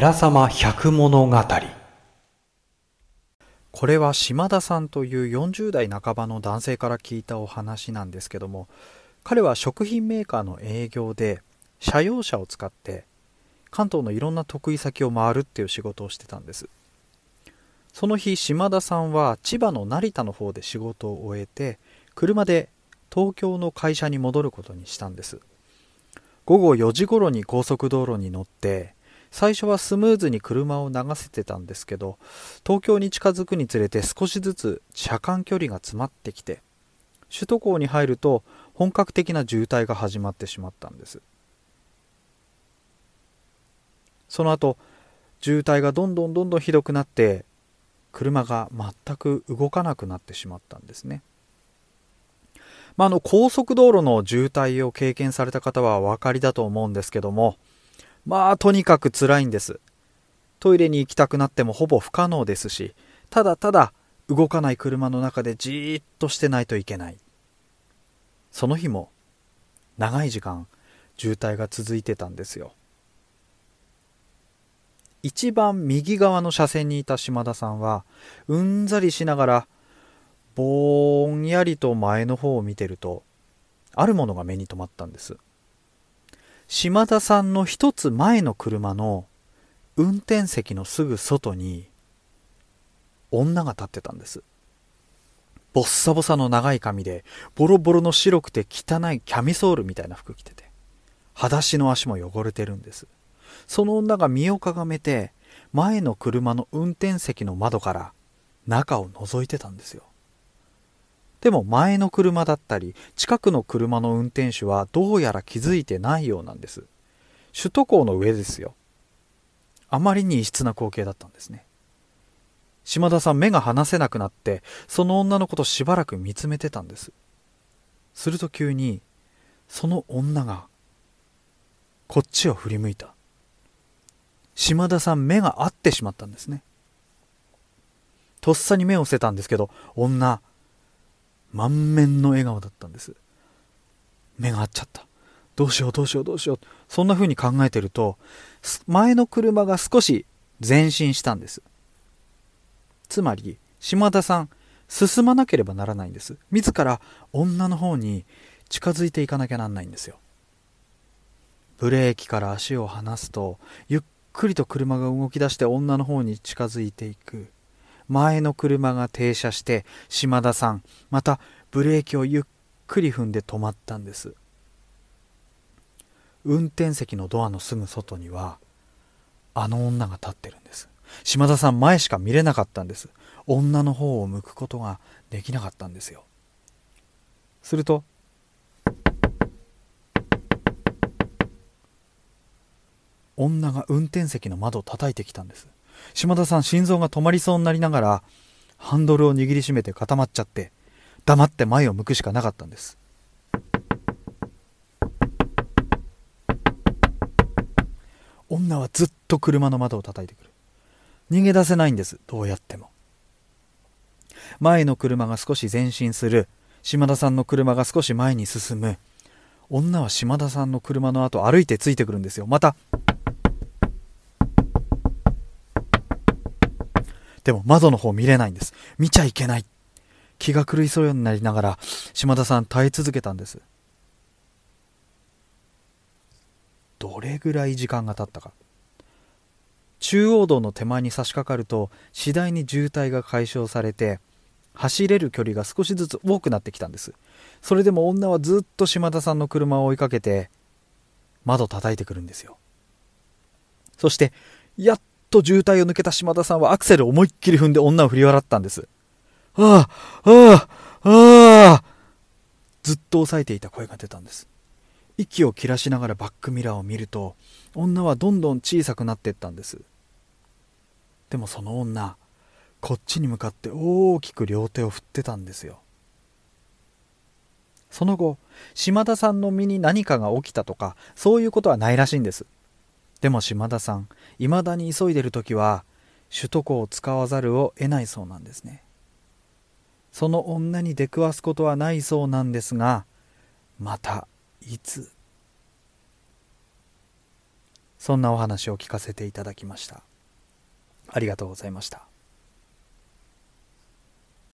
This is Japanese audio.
寺様百物語。これは島田さんという40代半ばの男性から聞いたお話なんですけども彼は食品メーカーの営業で車用車を使って関東のいろんな得意先を回るっていう仕事をしてたんです。その日島田さんは千葉の成田の方で仕事を終えて車で東京の会社に戻ることにしたんです。午後4時頃に高速道路に乗って最初はスムーズに車を流せてたんですけど東京に近づくにつれて少しずつ車間距離が詰まってきて首都高に入ると本格的な渋滞が始まってしまったんです。その後渋滞がどんどんどんどんひどくなって車が全く動かなくなってしまったんですね。まあ、あの高速道路の渋滞を経験された方はお分かりだと思うんですけどもまあとにかく辛いんです。トイレに行きたくなってもほぼ不可能ですしただただ動かない車の中でじーっとしてないといけない。その日も長い時間渋滞が続いてたんですよ。一番右側の車線にいた島田さんはうんざりしながらぼんやりと前の方を見てるとあるものが目に留まったんです。島田さんの一つ前の車の運転席のすぐ外に女が立ってたんです。ボッサボサの長い髪でボロボロの白くて汚いキャミソールみたいな服着てて裸足の足も汚れてるんです。その女が身をかがめて前の車の運転席の窓から中を覗いてたんですよ。でも前の車だったり近くの車の運転手はどうやら気づいてないようなんです。首都高の上ですよ。あまりに異質な光景だったんですね。島田さん目が離せなくなってその女のことしばらく見つめてたんです。すると急にその女がこっちを振り向いた。島田さん目が合ってしまったんですね。とっさに目を伏せたんですけど女満面の笑顔だったんです。目が合っちゃった。どうしようどうしようどうしよう。そんな風に考えてると前の車が少し前進したんです。つまり島田さん進まなければならないんです。自ら女の方に近づいていかなきゃなんないんですよ。ブレーキから足を離すとゆっくりと車が動き出して女の方に近づいていく。前の車が停車して島田さんまたブレーキをゆっくり踏んで止まったんです。運転席のドアのすぐ外にはあの女が立ってるんです。島田さん前しか見れなかったんです。女の方を向くことができなかったんですよ。すると女が運転席の窓を叩いてきたんです。島田さん心臓が止まりそうになりながらハンドルを握りしめて固まっちゃって黙って前を向くしかなかったんです。女はずっと車の窓を叩いてくる。逃げ出せないんですどうやっても。前の車が少し前進する。島田さんの車が少し前に進む。女は島田さんの車の後歩いてついてくるんですよ。またでも窓の方見れないんです。見ちゃいけない。気が狂いそうになりながら、島田さん耐え続けたんです。どれぐらい時間が経ったか。中央道の手前に差し掛かると、次第に渋滞が解消されて、走れる距離が少しずつ多くなってきたんです。それでも女はずっと島田さんの車を追いかけて、窓叩いてくるんですよ。そして、やっと渋滞を抜けた島田さんはアクセルを思いっきり踏んで女を振り笑ったんです。ああ、ああ、ああずっと抑えていた声が出たんです。息を切らしながらバックミラーを見ると、女はどんどん小さくなっていったんです。でもその女、こっちに向かって大きく両手を振ってたんですよ。その後、島田さんの身に何かが起きたとか、そういうことはないらしいんです。でも島田さん、いまだに急いでる時は首都高を使わざるを得ないそうなんですね。その女に出くわすことはないそうなんですが、またいつ？そんなお話を聞かせていただきました。ありがとうございました。